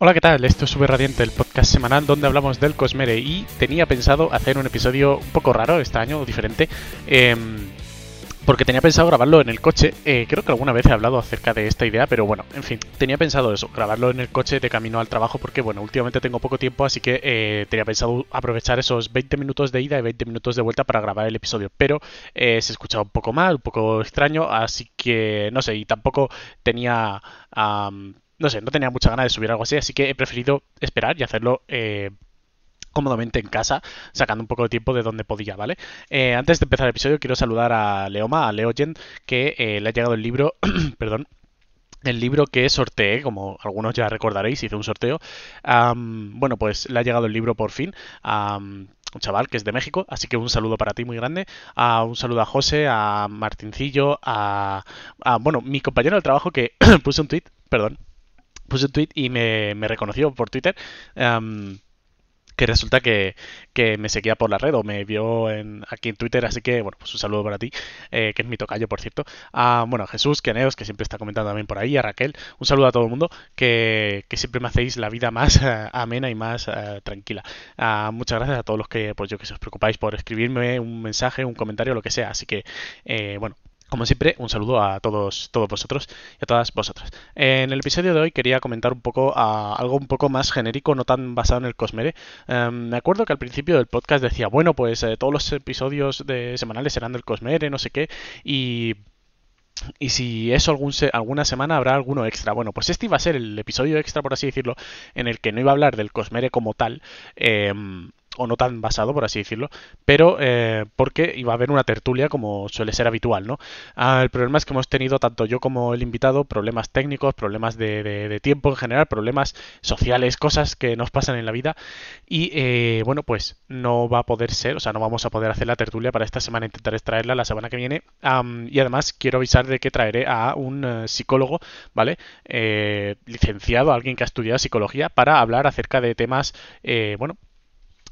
Hola, ¿qué tal? Esto es Sube Radiante, el podcast semanal donde hablamos del Cosmere y tenía pensado hacer un episodio un poco raro este año, diferente, em, porque tenía pensado grabarlo en el coche. Eh, creo que alguna vez he hablado acerca de esta idea, pero bueno, en fin, tenía pensado eso, grabarlo en el coche de camino al trabajo porque, bueno, últimamente tengo poco tiempo, así que eh, tenía pensado aprovechar esos 20 minutos de ida y 20 minutos de vuelta para grabar el episodio, pero eh, se escuchaba un poco mal, un poco extraño, así que no sé, y tampoco tenía no sé, no tenía mucha ganas de subir algo así, así que he preferido esperar y hacerlo eh, cómodamente en casa, sacando un poco de tiempo de donde podía, ¿vale? Eh, antes de empezar el episodio, quiero saludar a Leoma, a Leogen, que eh, le ha llegado el libro, perdón, el libro que sorteé, como algunos ya recordaréis, hice un sorteo. bueno, pues le ha llegado el libro por fin. a un chaval que es de México, así que un saludo para ti muy grande. a un saludo a José, a Martincillo, a, bueno, mi compañero de trabajo que puse un tweet, perdón, puse un tweet y me, reconoció por Twitter. que resulta que, me seguía por la red o me vio en, aquí en Twitter, así que bueno, pues un saludo para ti, eh, que es mi tocayo, por cierto. A, bueno, a Jesús, que Aneos, que siempre está comentando también por ahí, a Raquel, un saludo a todo el mundo, que, siempre me hacéis la vida más eh, amena y más eh, tranquila. muchas gracias a todos los que, pues yo que os preocupáis por escribirme un mensaje, un comentario, lo que sea, así que, bueno, como siempre, un saludo a todos, todos vosotros y a todas vosotras. En el episodio de hoy quería comentar un poco a algo un poco más genérico, no tan basado en el Cosmere. Em, me acuerdo que al principio del podcast decía, bueno, pues eh, todos los episodios de semanales serán del Cosmere, no sé qué, y y si eso alguna semana habrá alguno extra. Bueno, pues este iba a ser el episodio extra, por así decirlo, en el que no iba a hablar del Cosmere como tal, eh, o no tan basado, por así decirlo, pero eh, porque iba a haber una tertulia como suele ser habitual, ¿no? Ah, el problema es que hemos tenido, tanto yo como el invitado, problemas técnicos, problemas de, tiempo en general, problemas sociales, cosas que nos pasan en la vida y eh, bueno, pues no va a poder ser, o sea, no vamos a poder hacer la tertulia para esta semana, intentaré traerla la semana que viene y además quiero avisar de que traeré a un eh, psicólogo, ¿vale? licenciado, alguien que ha estudiado psicología para hablar acerca de temas, bueno,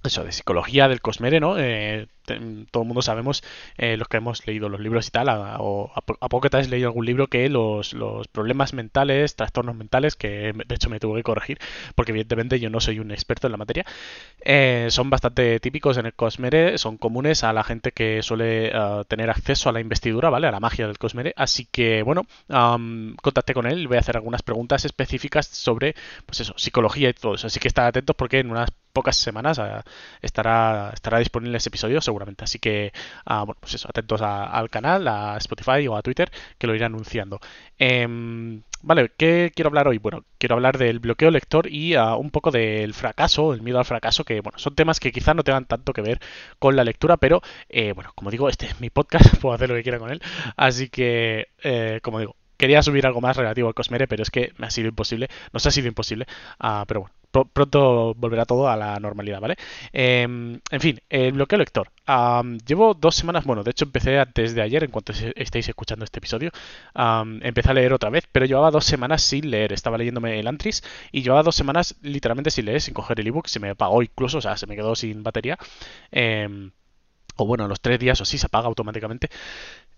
eso, de psicología del Cosmere, ¿no? Eh, todo el mundo sabemos, eh, los que hemos leído los libros y tal, a, o a, poco que te has leído algún libro, que los, problemas mentales, trastornos mentales, que de hecho me tuve que corregir, porque evidentemente yo no soy un experto en la materia, eh, son bastante típicos en el Cosmere, son comunes a la gente que suele tener acceso a la investidura, ¿vale? A la magia del Cosmere. Así que, bueno, contacté con él, voy a hacer algunas preguntas específicas sobre, pues eso, psicología y todo eso. Así que estad atentos porque en unas pocas semanas eh, estará, estará disponible ese episodio Así que, ah, bueno, pues eso, atentos al canal, a Spotify o a Twitter, que lo iré anunciando. Em, vale, ¿qué quiero hablar hoy? Bueno, quiero hablar del bloqueo lector y ah, un poco del fracaso, el miedo al fracaso, que bueno, son temas que quizás no tengan tanto que ver con la lectura, pero eh, bueno, como digo, este es mi podcast, puedo hacer lo que quiera con él. Así que, eh, como digo, quería subir algo más relativo al Cosmere, pero es que me ha sido imposible, nos ha sido imposible, ah, pero bueno, pronto volverá todo a la normalidad, ¿vale? Em, en fin, el bloqueo lector. llevo dos semanas, bueno, de hecho empecé antes de ayer, en cuanto estéis escuchando este episodio, empecé a leer otra vez, pero llevaba dos semanas sin leer. Estaba leyéndome el Antris y llevaba dos semanas literalmente sin leer, sin coger el ebook, se me apagó incluso, o sea, se me quedó sin batería. Em, o bueno, los tres días o sí se apaga automáticamente.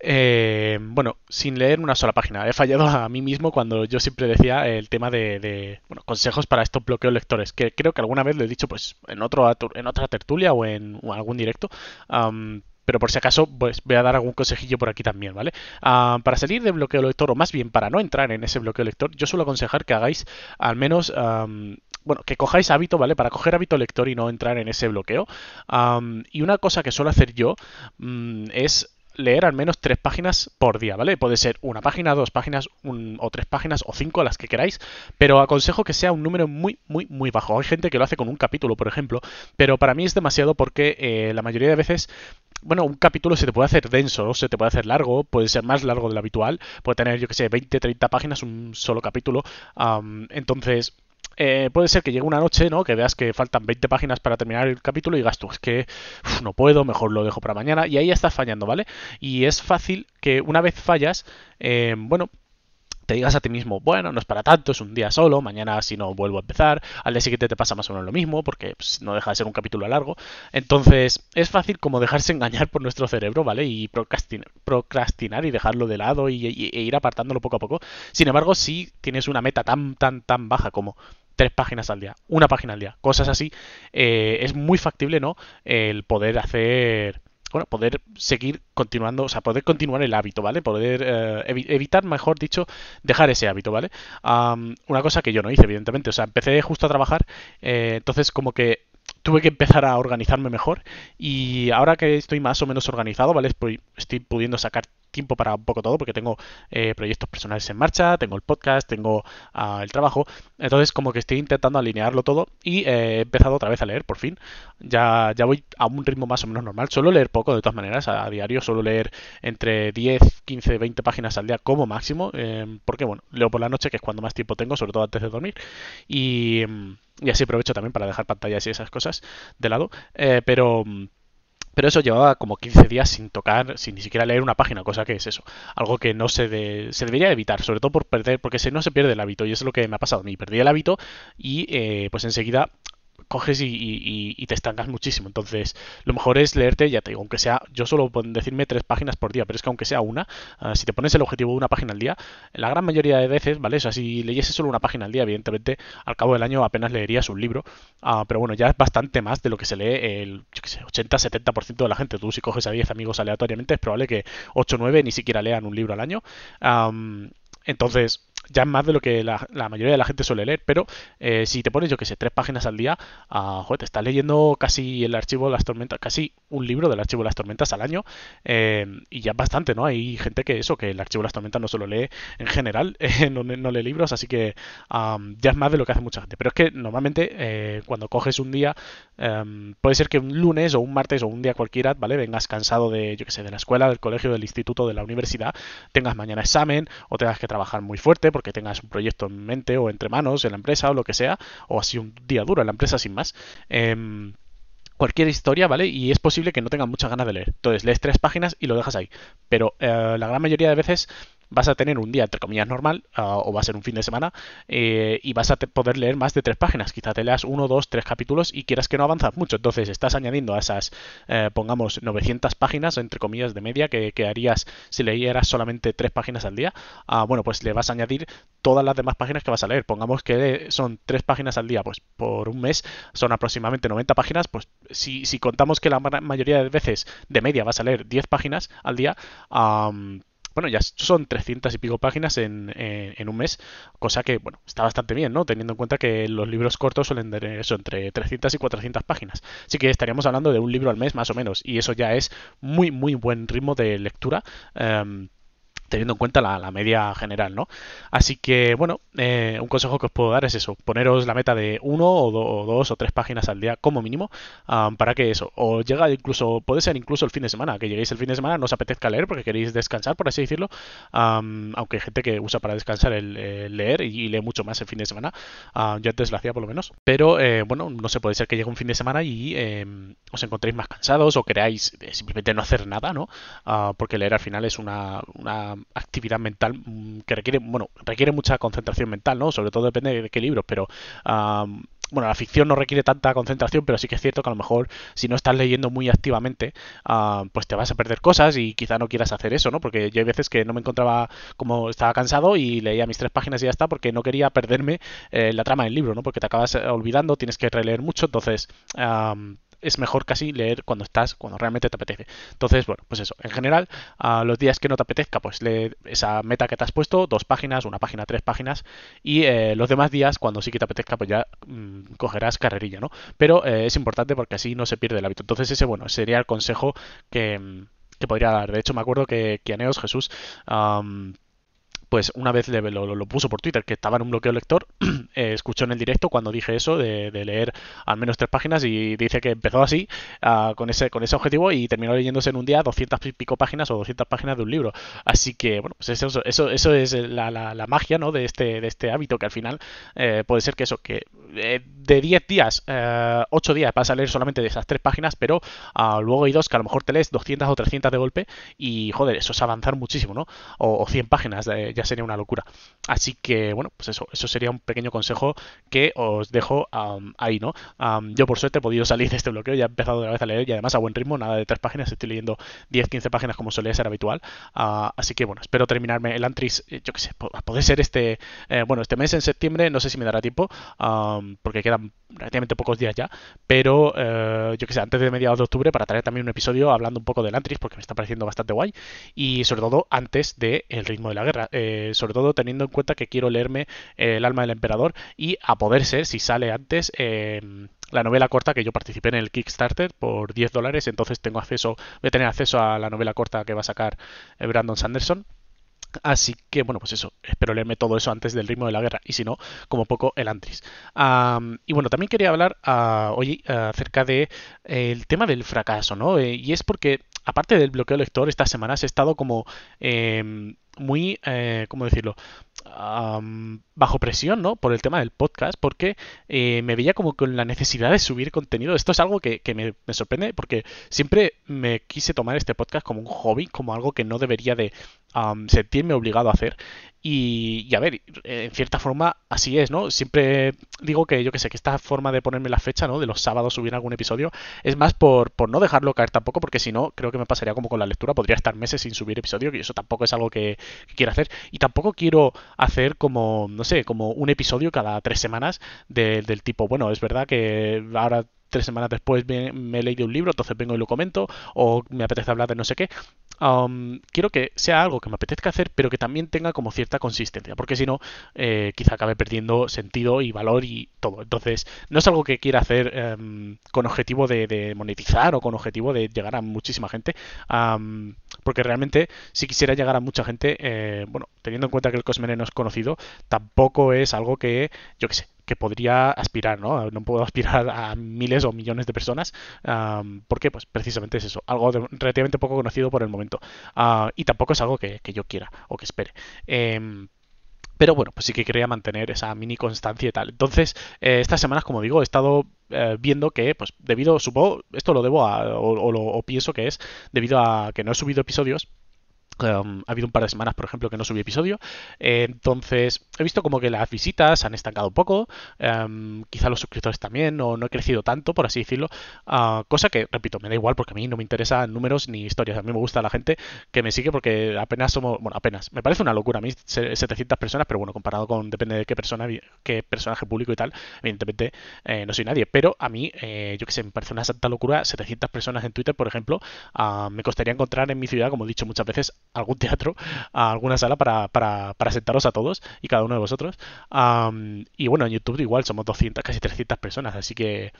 Eh, bueno, sin leer una sola página. He fallado a mí mismo cuando yo siempre decía el tema de, bueno, consejos para estos bloqueos lectores, que creo que alguna vez lo he dicho pues en, otro, en otra tertulia o en algún directo. pero por si acaso, pues voy a dar algún consejillo por aquí también, ¿vale? para salir de bloqueo lector, o más bien para no entrar en ese bloqueo lector, yo suelo aconsejar que hagáis al menos bueno, que cojáis hábito, ¿vale? Para coger hábito lector y no entrar en ese bloqueo. y una cosa que suelo hacer yo mm, es leer al menos tres páginas por día, ¿vale? Puede ser una página, dos páginas, o tres páginas, o cinco, las que queráis, pero aconsejo que sea un número muy, muy, muy bajo. Hay gente que lo hace con un capítulo, por ejemplo, pero para mí es demasiado porque eh, la mayoría de veces bueno, un capítulo se te puede hacer denso, se te puede hacer largo, puede ser más largo de lo habitual, puede tener, yo que sé, 20, 30 páginas un solo capítulo. entonces, eh, puede ser que llegue una noche, ¿no? Que veas que faltan 20 páginas para terminar el capítulo y digas tú, es que no puedo, mejor lo dejo para mañana. Y ahí estás fallando, ¿vale? Y es fácil que una vez fallas, eh, bueno, te digas a ti mismo, bueno, no es para tanto, es un día solo, mañana si no vuelvo a empezar, al día siguiente te pasa más o menos lo mismo, porque pues, no deja de ser un capítulo largo. Entonces, es fácil como dejarse engañar por nuestro cerebro, ¿vale? Y procrastinar, y dejarlo de lado y, e ir apartándolo poco a poco. Sin embargo, si tienes una meta tan, tan, tan baja como tres páginas al día, una página al día, cosas así, eh, es muy factible, ¿no? El poder hacer bueno, poder seguir continuando, o sea, poder continuar el hábito, ¿vale? Poder eh, evitar, mejor dicho, dejar ese hábito, ¿vale? una cosa que yo no hice, evidentemente, o sea, empecé justo a trabajar, eh, entonces como que tuve que empezar a organizarme mejor y ahora que estoy más o menos organizado, ¿vale? Estoy pudiendo sacar tiempo para un poco todo porque tengo eh, proyectos personales en marcha, tengo el podcast, tengo ah, el trabajo, entonces como que estoy intentando alinearlo todo y eh, he empezado otra vez a leer por fin. Ya, ya voy a un ritmo más o menos normal, suelo leer poco de todas maneras, a, diario. Suelo leer entre 10, 15, 20 páginas al día como máximo, eh, porque bueno, leo por la noche que es cuando más tiempo tengo, sobre todo antes de dormir. Y, y así aprovecho también para dejar pantallas y esas cosas de lado, pero pero eso llevaba como 15 días sin tocar, sin ni siquiera leer una página, cosa que es eso, algo que no se, se debería evitar, sobre todo por perder, porque si no se pierde el hábito, y eso es lo que me ha pasado a mí, perdí el hábito y eh, pues enseguida coges y, te estancas muchísimo. Entonces, lo mejor es leerte, ya te digo, aunque sea, yo solo puedo decirme tres páginas por día, pero es que aunque sea una, ah, si te pones el objetivo de una página al día, la gran mayoría de veces, ¿vale? O sea, si leyese solo una página al día, evidentemente, al cabo del año apenas leerías un libro, uh, pero bueno, ya es bastante más de lo que se lee el, yo qué sé, 80-70% de la gente. Tú si coges a 10 amigos aleatoriamente, es probable que 8 o 9 ni siquiera lean un libro al año. entonces, ya es más de lo que la, mayoría de la gente suele leer, pero eh, si te pones, yo que sé, tres páginas al día, uh, joder, te estás leyendo casi el archivo de las tormentas, casi un libro del archivo de las tormentas al año, eh, y ya es bastante, ¿no? Hay gente que eso, que el archivo de las tormentas no solo lee en general, eh, no, lee libros, así que ya es más de lo que hace mucha gente. Pero es que normalmente cuando coges un día, em, puede ser que un lunes o un martes o un día cualquiera, ¿vale? Vengas cansado de, yo que sé, de la escuela, del colegio, del instituto, de la universidad, tengas mañana examen o tengas que trabajar muy fuerte, porque tengas un proyecto en mente o entre manos en la empresa o lo que sea, o así un día duro en la empresa sin más. Em, cualquier historia, ¿vale? Y es posible que no tengas muchas ganas de leer. Entonces lees tres páginas y lo dejas ahí. Pero eh, la gran mayoría de veces vas a tener un día, entre comillas, normal, ah, o va a ser un fin de semana, eh, y vas a poder leer más de tres páginas. Quizá te leas uno, dos, tres capítulos y quieras que no avanzas mucho. Entonces estás añadiendo a esas, eh, pongamos, 900 páginas, entre comillas, de media, que, harías si leyeras solamente tres páginas al día. Ah, bueno, pues le vas a añadir todas las demás páginas que vas a leer. Pongamos que son tres páginas al día, pues por un mes son aproximadamente 90 páginas. Pues si, si contamos que la mayoría de veces de media vas a leer 10 páginas al día, bueno, ya son 300 y pico páginas en, en, un mes, cosa que, bueno, está bastante bien, ¿no? Teniendo en cuenta que los libros cortos suelen tener eso, entre 300 y 400 páginas. Así que estaríamos hablando de un libro al mes más o menos, y eso ya es muy, muy buen ritmo de lectura. Em, teniendo en cuenta la, media general, ¿no? Así que, bueno, eh, un consejo que os puedo dar es eso, poneros la meta de uno o, dos o tres páginas al día como mínimo, para que eso, o llega incluso, puede ser incluso el fin de semana, que lleguéis el fin de semana, no os apetezca leer porque queréis descansar, por así decirlo, aunque hay gente que usa para descansar el, leer y, lee mucho más el fin de semana, yo antes lo hacía por lo menos, pero eh, bueno, no sé, puede ser que llegue un fin de semana y em, os encontréis más cansados o queráis eh, simplemente no hacer nada, ¿no? Ah, porque leer al final es una actividad mental mm, que requiere, bueno, requiere mucha concentración mental, ¿no? Sobre todo depende de qué libro, pero bueno, la ficción no requiere tanta concentración, pero sí que es cierto que a lo mejor si no estás leyendo muy activamente, pues te vas a perder cosas y quizá no quieras hacer eso, ¿no? Porque yo hay veces que no me encontraba como estaba cansado y leía mis tres páginas y ya está, porque no quería perderme eh, la trama del libro, ¿no? Porque te acabas olvidando, tienes que releer mucho, entonces es mejor casi leer cuando estás, cuando realmente te apetece. Entonces, bueno, pues eso. En general, a los días que no te apetezca, pues lee esa meta que te has puesto, dos páginas, una página, tres páginas. Y eh, los demás días, cuando sí que te apetezca, pues ya mm, cogerás carrerilla, ¿no? Pero eh, es importante porque así no se pierde el hábito. Entonces, ese, bueno, sería el consejo que, mm, podría dar. De hecho, me acuerdo que, que Jesús pues una vez le, lo, puso por Twitter que estaba en un bloqueo lector, eh, escuchó en el directo cuando dije eso de, leer al menos tres páginas y dice que empezó así ah, con ese con ese objetivo y terminó leyéndose en un día 200 y pico páginas o 200 páginas de un libro. Así que bueno, pues eso, eso, eso es la, la, magia ¿no? de, este, de este hábito que al final eh, puede ser que eso, que eh, de 10 días, 8 días vas a leer solamente de esas tres páginas, pero ah, luego hay dos que a lo mejor te lees 200 o 300 de golpe y joder, eso es avanzar muchísimo, ¿no? O, 100 páginas, ya sería una locura. Así que bueno, pues eso, eso sería un pequeño consejo que os dejo ahí, ¿no? yo por suerte he podido salir de este bloqueo, ya he empezado otra vez a leer y además a buen ritmo, nada de tres páginas, estoy leyendo 10-15 páginas como solía ser habitual. Ah, así que bueno, espero terminarme el Antris, eh, yo que sé, puede ser este, eh, bueno, este mes en septiembre, no sé si me dará tiempo, porque quedan relativamente pocos días ya, pero eh, yo que sé, antes de mediados de octubre para traer también un episodio hablando un poco del Antris, porque me está pareciendo bastante guay, y sobre todo antes de El ritmo de la guerra, sobre todo teniendo en cuenta que quiero leerme El alma del emperador y a poder ser, si sale antes, la novela corta que yo participé en el Kickstarter por 10 dólares, entonces tengo acceso, voy a tener acceso a la novela corta que va a sacar eh, Brandon Sanderson. Así que, bueno, pues eso, espero leerme todo eso antes del ritmo de la guerra y si no, como poco el Antris. y bueno, también quería hablar uh, hoy acerca del de, el tema del fracaso, ¿no? Eh, y es porque, aparte del bloqueo lector, estas semanas he estado como em, muy, eh, ¿cómo decirlo? bajo presión, ¿no? Por el tema del podcast, porque eh, me veía como con la necesidad de subir contenido. Esto es algo que, me, sorprende porque siempre me quise tomar este podcast como un hobby, como algo que no debería de sentirme obligado a hacer. Y, a ver, en cierta forma así es, ¿no? Siempre digo que yo que sé, que esta forma de ponerme la fecha, ¿no? De los sábados subir algún episodio, es más por, por no dejarlo caer tampoco, porque si no, creo que me pasaría como con la lectura, podría estar meses sin subir episodio, y eso tampoco es algo que, quiero hacer. Y tampoco quiero hacer como, no sé, como un episodio cada tres semanas del tipo, bueno, es verdad que ahora tres semanas después me, me, he leído un libro, entonces vengo y lo comento, o me apetece hablar de no sé qué quiero que sea algo que me apetezca hacer, pero que también tenga como cierta consistencia, porque si no, eh, quizá acabe perdiendo sentido y valor y todo. Entonces, no es algo que quiera hacer em, con objetivo de, monetizar o con objetivo de llegar a muchísima gente, porque realmente si quisiera llegar a mucha gente, eh, bueno, teniendo en cuenta que el Cosmere no es conocido, tampoco es algo que, yo qué sé, que podría aspirar, ¿no? No puedo aspirar a miles o millones de personas, porque pues precisamente es eso, algo relativamente poco conocido por el momento. Ah, y tampoco es algo que, yo quiera o que espere. Em, pero bueno, pues sí que quería mantener esa mini constancia y tal. Entonces, eh, estas semanas, como digo, he estado eh, viendo que, pues, debido, supongo, esto lo debo a, o, o, pienso que es debido a que no he subido episodios Um, ha habido un par de semanas, por ejemplo, que no subí episodio. Entonces, he visto como que las visitas han estancado un poco. Um, quizá los suscriptores también, o no he crecido tanto, por así decirlo. Uh, cosa que, repito, me da igual porque a mí no me interesan números ni historias. A mí me gusta la gente que me sigue porque apenas somos. Bueno, apenas. Me parece una locura a mí 700 personas, pero bueno, comparado con. Depende de qué persona, qué personaje público y tal. Evidentemente, eh, no soy nadie. Pero a mí, eh, yo que sé, me parece una santa locura. 700 personas en Twitter, por ejemplo. Uh, me costaría encontrar en mi ciudad, como he dicho muchas veces, algún teatro, alguna sala para, para, para sentaros a todos y cada uno de vosotros. y bueno, en YouTube igual somos 200, casi 300 personas, así que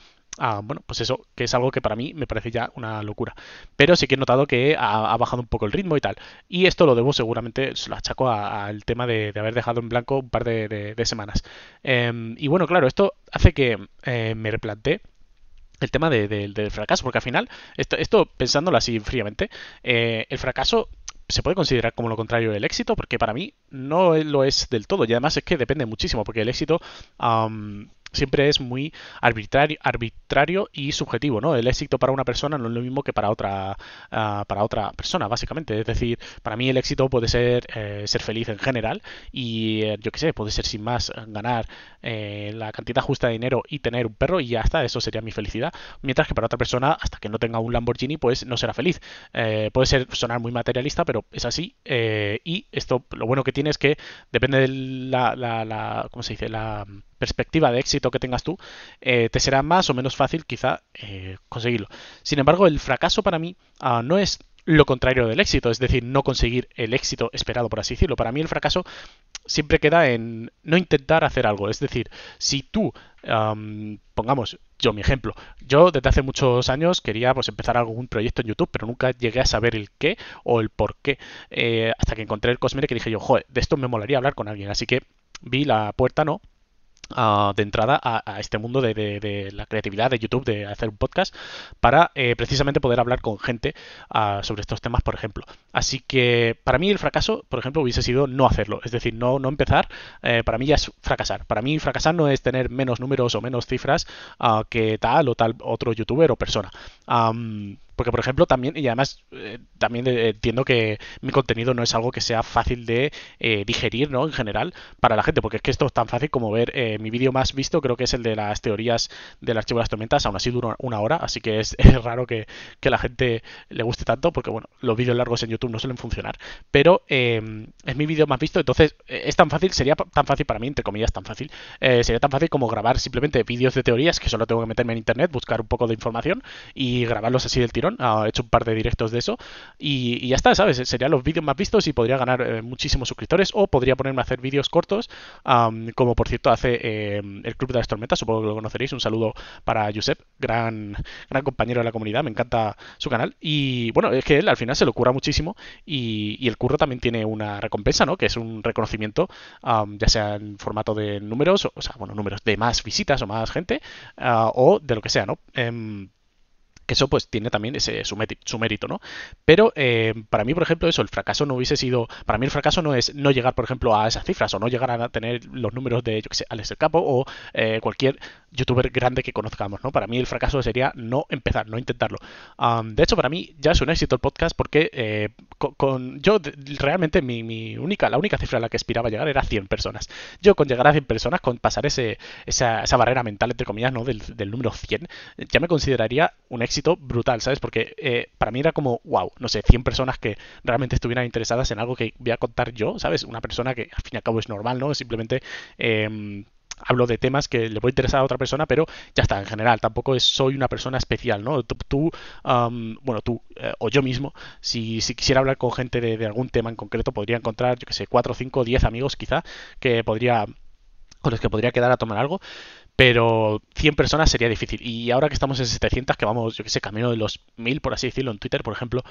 bueno, pues eso, que es algo que para mí me parece ya una locura. Pero sí que he notado que ha, bajado un poco el ritmo y tal. Y esto lo debo seguramente, se lo achaco al tema de, haber dejado en blanco un par de, semanas. Em, y bueno, claro, esto hace que eh, me replantee el tema del fracaso, porque al final, esto, esto pensándolo así fríamente, eh, el fracaso se puede considerar como lo contrario del éxito, porque para mí no lo es del todo. Y además es que depende muchísimo, porque el éxito siempre es muy arbitrario, arbitrario y subjetivo, ¿no? El éxito para una persona no es lo mismo que para otra, ah, para otra persona, básicamente. Es decir, para mí el éxito puede ser eh, ser feliz en general y eh, yo qué sé, puede ser sin más ganar eh, la cantidad justa de dinero y tener un perro y ya está, eso sería mi felicidad. Mientras que para otra persona, hasta que no tenga un Lamborghini, pues no será feliz. puede ser sonar muy materialista, pero es así. y esto, lo bueno que tiene es que depende de la, la, la ¿cómo se dice? La perspectiva de éxito que tengas tú, eh, te será más o menos fácil quizá eh, conseguirlo. Sin embargo, el fracaso para mí ah, no es lo contrario del éxito, es decir, no conseguir el éxito esperado, por así decirlo. Para mí el fracaso siempre queda en no intentar hacer algo. Es decir, si tú, pongamos yo mi ejemplo, yo desde hace muchos años quería pues empezar algún proyecto en YouTube, pero nunca llegué a saber el qué o el por qué, eh, hasta que encontré el Cosmere que dije yo, joder, de esto me molaría hablar con alguien. Así que vi la puerta, ¿no? Ah, de entrada a, este mundo de, la creatividad de YouTube, de hacer un podcast, para eh, precisamente poder hablar con gente ah, sobre estos temas, por ejemplo. Así que para mí el fracaso, por ejemplo, hubiese sido no hacerlo, es decir, no, no empezar, eh, para mí ya es fracasar. Para mí fracasar no es tener menos números o menos cifras uh, que tal o tal otro youtuber o persona. Porque, por ejemplo, también, y además eh, también entiendo que mi contenido no es algo que sea fácil de eh, digerir, ¿no? En general, para la gente, porque es que esto es tan fácil como ver eh, mi vídeo más visto, creo que es el de las teorías del archivo de las tormentas, aún así dura una hora, así que es, raro que, que, la gente le guste tanto, porque, bueno, los vídeos largos en YouTube no suelen funcionar, pero es mi vídeo más visto, entonces es tan fácil, sería tan fácil para mí, entre comillas, tan fácil, sería tan fácil como grabar simplemente vídeos de teorías, que solo tengo que meterme en internet, buscar un poco de información y grabarlos así del tirón ha hecho un par de directos de eso y, ya está, ¿sabes? Serían los vídeos más vistos y podría ganar eh, muchísimos suscriptores o podría ponerme a hacer vídeos cortos, como por cierto hace eh, el Club de las Tormentas, supongo que lo conoceréis. Un saludo para Josep, gran, gran compañero de la comunidad, me encanta su canal. Y bueno, es que él al final se lo cura muchísimo y, el curro también tiene una recompensa, ¿no? Que es un reconocimiento, ya sea en formato de números, o, sea, bueno, números de más visitas o más gente, ah, o de lo que sea, ¿no? Em, que eso pues tiene también ese, su, mérito, ¿no? Pero eh, para mí, por ejemplo, eso, el fracaso no hubiese sido, para mí el fracaso no es no llegar, por ejemplo, a esas cifras o no llegar a tener los números de, yo que sé, Alex el Capo o eh, cualquier youtuber grande que conozcamos, ¿no? Para mí el fracaso sería no empezar, no intentarlo. de hecho, para mí ya es un éxito el podcast porque eh, con, yo realmente mi, única, la única cifra a la que aspiraba a llegar era 100 personas. Yo con llegar a 100 personas, con pasar ese, esa, esa barrera mental, entre comillas, ¿no? Del, del número 100, ya me consideraría un éxito brutal, ¿sabes? Porque eh, para mí era como, wow, no sé, 100 personas que realmente estuvieran interesadas en algo que voy a contar yo, ¿sabes? Una persona que al fin y al cabo es normal, ¿no? Simplemente... Em, hablo de temas que le puede interesar a otra persona, pero ya está, en general, tampoco es, soy una persona especial, ¿no? Tú, bueno, tú eh, o yo mismo, si, si, quisiera hablar con gente de, de, algún tema en concreto, podría encontrar, yo que sé, 4, 5, 10 amigos quizá, que podría con los que podría quedar a tomar algo, pero 100 personas sería difícil. Y ahora que estamos en 700, que vamos, yo que sé, camino de los 1000, por así decirlo, en Twitter, por ejemplo,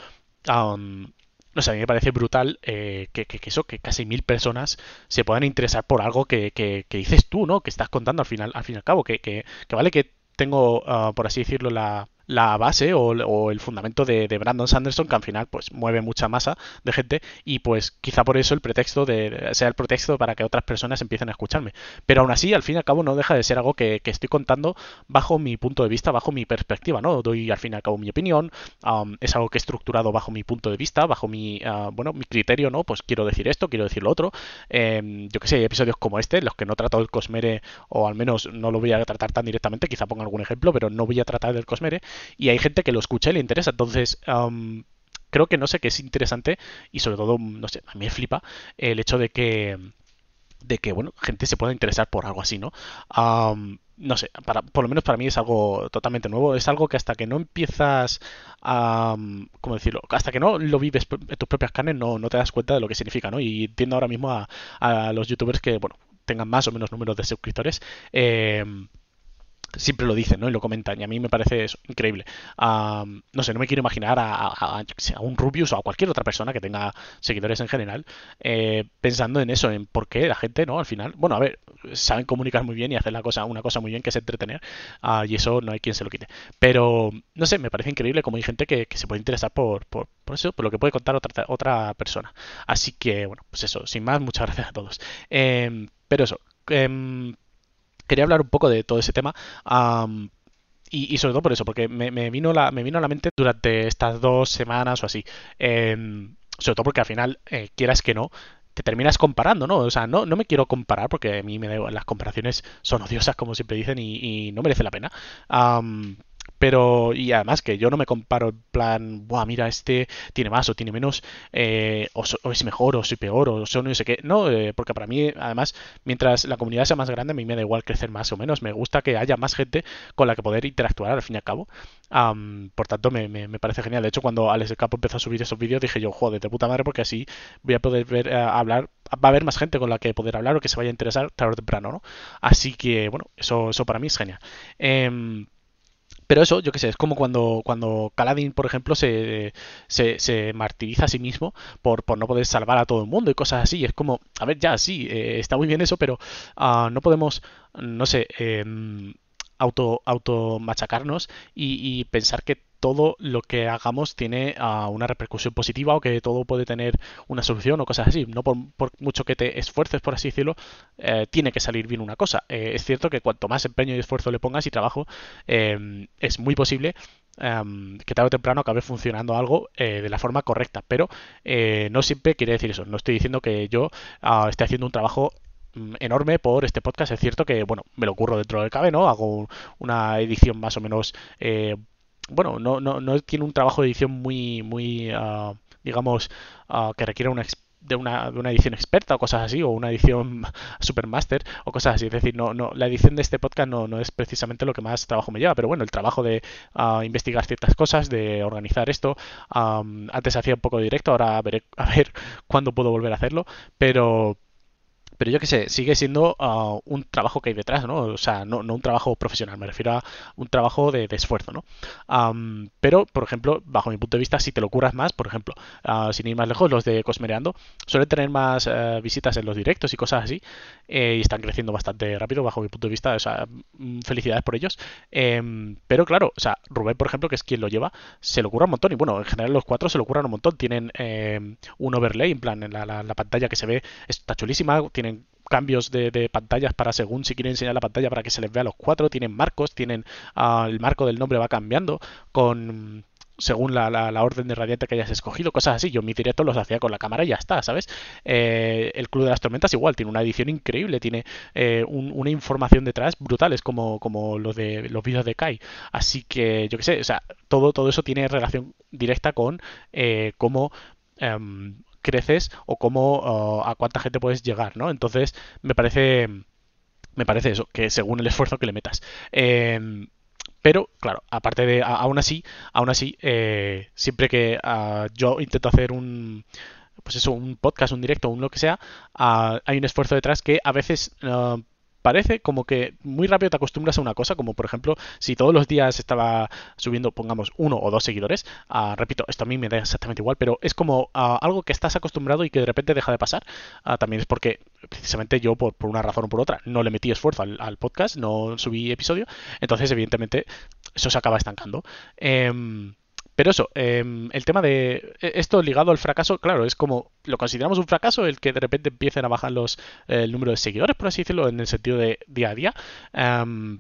no sé, a mí me parece brutal eh, que, eso, que casi mil personas se puedan interesar por algo que, que, dices tú, ¿no? Que estás contando al final, al fin y al cabo, que, que, vale que tengo, ah, por así decirlo, la, la base o, el fundamento de, Brandon Sanderson, que al final pues mueve mucha masa de gente y pues quizá por eso el pretexto de, sea el pretexto para que otras personas empiecen a escucharme. Pero aún así, al fin y al cabo, no deja de ser algo que, estoy contando bajo mi punto de vista, bajo mi perspectiva, ¿no? Doy al fin y al cabo mi opinión, es algo que he estructurado bajo mi punto de vista, bajo mi, ah, bueno, mi criterio, ¿no? Pues quiero decir esto, quiero decir lo otro. Em, yo que sé, hay episodios como este, los que no trato del Cosmere, o al menos no lo voy a tratar tan directamente, quizá ponga algún ejemplo, pero no voy a tratar del Cosmere y hay gente que lo escucha y le interesa. Entonces, creo que no sé qué es interesante y sobre todo, no sé, a mí me flipa el hecho de que de que bueno gente se pueda interesar por algo así no no sé para, por lo menos para mí es algo totalmente nuevo. Es algo que hasta que no empiezas a cómo decirlo hasta que no lo vives en tus propias carnes no, no te das cuenta de lo que significa no y entiendo ahora mismo a, a los youtubers que bueno tengan más o menos números de suscriptores eh, siempre lo dicen, ¿no? Y lo comentan. Y a mí me parece increíble. no sé, no me quiero imaginar a, un Rubius o a cualquier otra persona que tenga seguidores en general eh, pensando en eso, en por qué la gente, ¿no? Al final, bueno, a ver, saben comunicar muy bien y hacer la cosa, una cosa muy bien que es entretener. Ah, y eso no hay quien se lo quite. Pero, no sé, me parece increíble como hay gente que, se puede interesar por, por, eso, por lo que puede contar otra, otra persona. Así que, bueno, pues eso, sin más, muchas gracias a todos. Em, pero eso. Em, quería hablar un poco de todo ese tema. y, sobre todo por eso, porque me, vino la, me vino a la mente durante estas dos semanas o así. Em, sobre todo porque al final, eh, quieras que no, te terminas comparando, ¿no? O sea, no, no me quiero comparar porque a mí me da, las comparaciones son odiosas, como siempre dicen, y, no merece la pena. Pero, y además que yo no me comparo en plan, buah, mira, este tiene más o tiene menos, eh, o, es mejor o soy peor, o son no sé qué. No, eh, porque para mí, además, mientras la comunidad sea más grande, a mí me da igual crecer más o menos. Me gusta que haya más gente con la que poder interactuar al fin y al cabo. por tanto, me, me, parece genial. De hecho, cuando Alex Capo empezó a subir esos vídeos, dije yo, joder, de puta madre, porque así voy a poder ver, eh, hablar, va a haber más gente con la que poder hablar o que se vaya a interesar tarde o temprano, ¿no? Así que, bueno, eso, eso para mí es genial. Em, pero eso, yo qué sé, es como cuando, cuando Kaladin, por ejemplo, se, se, se martiriza a sí mismo por, por, no poder salvar a todo el mundo y cosas así. Es como, a ver, ya, sí, eh, está muy bien eso, pero uh, no podemos, no sé, eh, auto, auto machacarnos y, pensar que todo lo que hagamos tiene uh, una repercusión positiva o que todo puede tener una solución o cosas así. No por, mucho que te esfuerces, por así decirlo, eh, tiene que salir bien una cosa. Eh, es cierto que cuanto más empeño y esfuerzo le pongas y trabajo, eh, es muy posible Um, que tarde o temprano acabe funcionando algo eh, de la forma correcta. Pero no siempre quiere decir eso. No estoy diciendo que yo uh, esté haciendo un trabajo mm, enorme por este podcast. Es cierto que, bueno, me lo ocurro dentro del cabe, ¿no? Hago una edición más o menos bueno, no, no, no, tiene un trabajo de edición muy, muy uh, digamos, uh, que requiera una, de una, de una, edición experta o cosas así, o una edición supermaster o cosas así. Es decir, no, no, la edición de este podcast no, no es precisamente lo que más trabajo me lleva, pero bueno, el trabajo de uh, investigar ciertas cosas, de organizar esto, um, antes hacía un poco directo, ahora veré a ver cuándo puedo volver a hacerlo, pero pero yo qué sé, sigue siendo uh, un trabajo que hay detrás, ¿no? O sea, no, no, un trabajo profesional, me refiero a un trabajo de, esfuerzo, ¿no? Um, pero, por ejemplo, bajo mi punto de vista, si te lo curas más, por ejemplo, uh, sin ir más lejos, los de Cosmereando suelen tener más uh, visitas en los directos y cosas así, eh, y están creciendo bastante rápido, bajo mi punto de vista, o sea, mm, felicidades por ellos. Eh, pero claro, o sea, Rubén, por ejemplo, que es quien lo lleva, se lo cura un montón, y bueno, en general los cuatro se lo curan un montón, tienen eh, un overlay, en plan, en la, la pantalla que se ve, está chulísima, tienen cambios de, pantallas para según si quieren enseñar la pantalla para que se les vea a los cuatro, tienen marcos, tienen uh, el marco del nombre va cambiando con según la, orden de radiante que hayas escogido, cosas así. Yo mis directos los hacía con la cámara y ya está, ¿sabes? Eh, el Club de las Tormentas igual, tiene una edición increíble, tiene eh, un, una información detrás brutal, es como, como lo de los vídeos de Kai. Así que, yo qué sé, o sea, todo, todo eso tiene relación directa con eh, cómo um, creces o cómo uh, a cuánta gente puedes llegar, ¿no? Entonces, me parece me parece eso, que según el esfuerzo que le metas. Eh, pero, claro, aparte de, aún así, aún así, eh, siempre que uh, yo intento hacer un, pues eso, un podcast, un directo, un lo que sea, uh, hay un esfuerzo detrás que a veces parece como que muy rápido te acostumbras a una cosa, como por ejemplo, si todos los días estaba subiendo, pongamos, uno o dos seguidores, uh, repito, esto a mí me da exactamente igual, pero es como uh, algo que estás acostumbrado y que de repente deja de pasar. Uh, también es porque precisamente yo, por, por, una razón o por otra, no le metí esfuerzo al, podcast, no subí episodio, entonces evidentemente eso se acaba estancando. Eh, pero eso, eh, el tema de esto ligado al fracaso, claro, es como lo consideramos un fracaso el que de repente empiecen a bajar los eh, el número de seguidores, por así decirlo, en el sentido de día a día, um,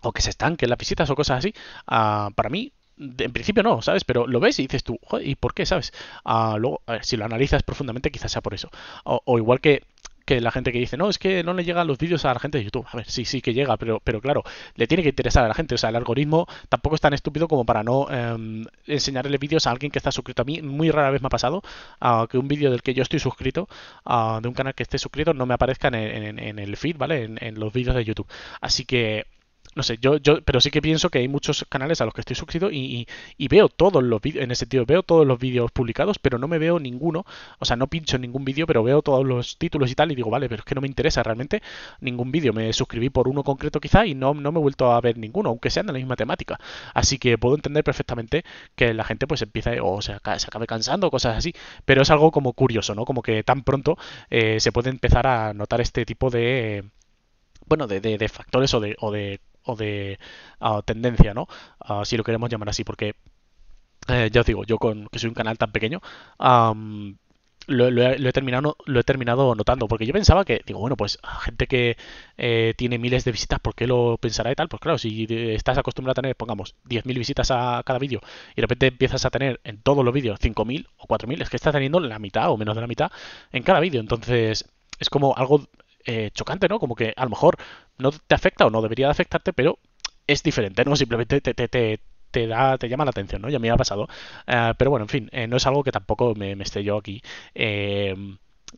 o que se estanquen las visitas o cosas así. Uh, para mí, en principio no, ¿sabes? Pero lo ves y dices tú, ¿y por qué, sabes? Uh, luego, a ver, si lo analizas profundamente, quizás sea por eso. O igual que que la gente que dice, no, es que no le llegan los vídeos a la gente de YouTube. A ver, sí, sí que llega, pero, pero claro, le tiene que interesar a la gente. O sea, el algoritmo tampoco es tan estúpido como para no eh, enseñarle vídeos a alguien que está suscrito. A mí muy rara vez me ha pasado uh, que un vídeo del que yo estoy suscrito, uh, de un canal que esté suscrito, no me aparezca en, en, en el feed, ¿vale? En, en los vídeos de YouTube. Así que no sé, yo, yo, pero sí que pienso que hay muchos canales a los que estoy suscrito y, y, y veo todos los vídeos, en ese sentido, veo todos los vídeos publicados, pero no me veo ninguno, o sea, no pincho en ningún vídeo, pero veo todos los títulos y tal, y digo, vale, pero es que no me interesa realmente ningún vídeo, me suscribí por uno concreto quizá y no, no me he vuelto a ver ninguno, aunque sean de la misma temática, así que puedo entender perfectamente que la gente pues empieza, o sea, se acabe cansando, cosas así, pero es algo como curioso, ¿no? Como que tan pronto eh, se puede empezar a notar este tipo de... bueno, de, de, de factores o de, o de o de tendencia, ¿no? Si lo queremos llamar así, porque eh, ya os digo, yo con que soy un canal tan pequeño, lo, lo, he, lo, he, terminado lo he terminado notando porque yo pensaba que digo bueno pues gente que eh, tiene miles de visitas por qué lo pensará y tal pues claro si estás acostumbrado a tener pongamos 10.000 visitas a cada vídeo y de repente empiezas a tener en todos los vídeos 5.000 o 4.000 es que estás teniendo la mitad o menos de la mitad en cada vídeo entonces es como algo eh, chocante, ¿no? Como que a lo mejor no te afecta o no debería de afectarte, pero es diferente, ¿no? Simplemente te, te, te, te da, te llama la atención, ¿no? Ya me ha pasado. Uh, pero bueno, en fin, eh, no es algo que tampoco me, me esté yo aquí. Eh,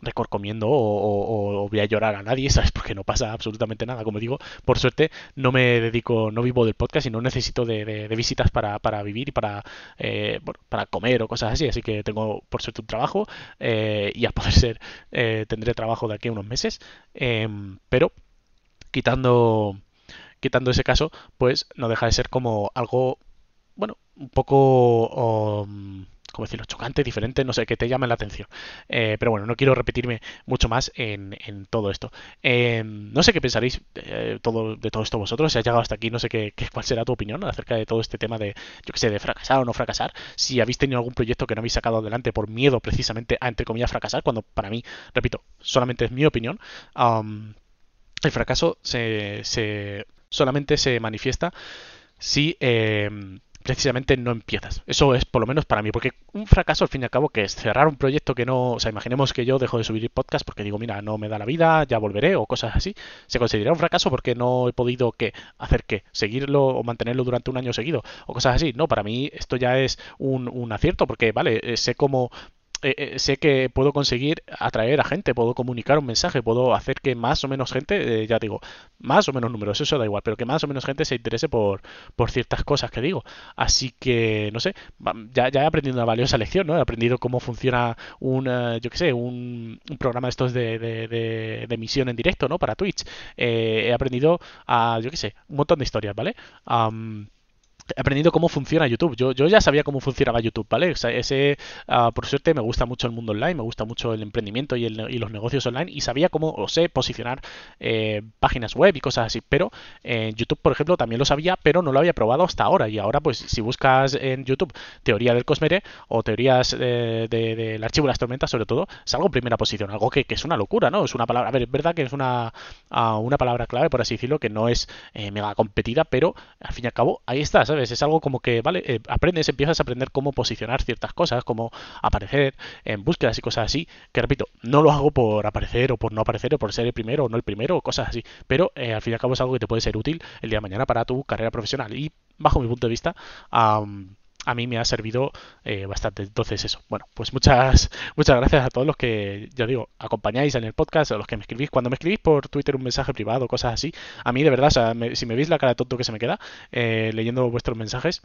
recorcomiendo o, o, voy a llorar a nadie, ¿sabes? Porque no pasa absolutamente nada. Como digo, por suerte no me dedico, no vivo del podcast y no necesito de, visitas para, para, vivir y para, eh, para comer o cosas así. Así que tengo por suerte un trabajo eh, y a poder ser eh, tendré trabajo de aquí a unos meses. Em, pero quitando quitando ese caso, pues no deja de ser como algo, bueno, un poco... Um, como decirlo, chocante, diferente, no sé, que te llame la atención. Eh, pero bueno, no quiero repetirme mucho más en, todo esto. Eh, no sé qué pensaréis eh, de todo esto vosotros, si has llegado hasta aquí, no sé qué, cuál será tu opinión acerca de todo este tema de, yo qué sé, de fracasar o no fracasar. Si habéis tenido algún proyecto que no habéis sacado adelante por miedo precisamente a, entre comillas, fracasar, cuando para mí, repito, solamente es mi opinión. el fracaso se, solamente se manifiesta si precisamente no empiezas. Eso es por lo menos para mí, porque un fracaso al fin y al cabo que es cerrar un proyecto que no, o sea, imaginemos que yo dejo de subir podcast porque digo, mira, no me da la vida, ya volveré o cosas así, se considera un fracaso porque no he podido que hacer que seguirlo o mantenerlo durante un año seguido o cosas así. No, para mí esto ya es un, un acierto porque, vale, eh, sé cómo eh, eh, sé que puedo conseguir atraer a gente, puedo comunicar un mensaje, puedo hacer que más o menos gente, eh, ya digo, más o menos números, eso da igual, pero que más o menos gente se interese por, por ciertas cosas que digo. Así que, no sé, ya, he aprendido una valiosa lección, ¿no? He aprendido cómo funciona un, yo qué sé, un, programa de estos de, de, de, emisión en directo, ¿no? Para Twitch. he aprendido a, yo qué sé, un montón de historias, ¿vale? he aprendido cómo funciona YouTube. Yo, yo ya sabía cómo funcionaba YouTube, ¿vale? Ese, uh, por suerte me gusta mucho el mundo online, me gusta mucho el emprendimiento y, el, y los negocios online y sabía cómo, o sé, posicionar eh, páginas web y cosas así. Pero en YouTube, por ejemplo, también lo sabía, pero no lo había probado hasta ahora. Y ahora, pues, si buscas en YouTube teoría del Cosmere o teorías del de, archivo de las tormentas, sobre todo, salgo en primera posición. Algo que, que, es una locura, ¿no? Es una palabra, a ver, es verdad que es una, uh, una palabra clave, por así decirlo, que no es eh, mega competida, pero al fin y al cabo, ahí está, ¿sabes? Es algo como que, vale, eh, aprendes, empiezas a aprender cómo posicionar ciertas cosas, cómo aparecer en búsquedas y cosas así, que repito, no lo hago por aparecer o por no aparecer o por ser el primero o no el primero o cosas así, pero eh, al fin y al cabo es algo que te puede ser útil el día de mañana para tu carrera profesional. Y bajo mi punto de vista, a mí me ha servido eh, bastante. Entonces, eso. Bueno, pues muchas, muchas gracias a todos los que, ya digo, acompañáis en el podcast, a los que me escribís. Cuando me escribís por Twitter un mensaje privado, cosas así, a mí de verdad, o sea, si me veis la cara de tonto que se me queda eh, leyendo vuestros mensajes,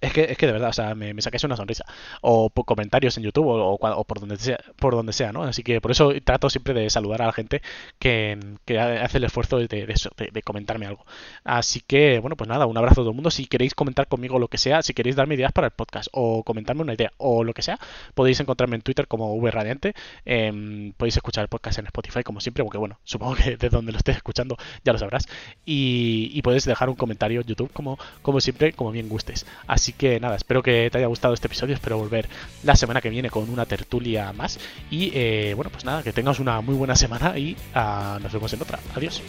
es que, es que de verdad, o sea, me, me sacáis una sonrisa. O por comentarios en YouTube o, o, por donde sea, por donde sea, ¿no? Así que por eso trato siempre de saludar a la gente que, que hace el esfuerzo de, de, comentarme algo. Así que, bueno, pues nada, un abrazo a todo el mundo. Si queréis comentar conmigo lo que sea, si queréis darme ideas para el podcast o comentarme una idea o lo que sea, podéis encontrarme en Twitter como VRadiante. Eh, podéis escuchar el podcast en Spotify como siempre, porque bueno, supongo que desde donde lo estés escuchando ya lo sabrás. Y, y puedes dejar un comentario en YouTube como, como siempre, como bien gustes. Así que nada, espero que te haya gustado este episodio, espero volver la semana que viene con una tertulia más. Y eh, bueno, pues nada, que tengas una muy buena semana y uh, nos vemos en otra. Adiós.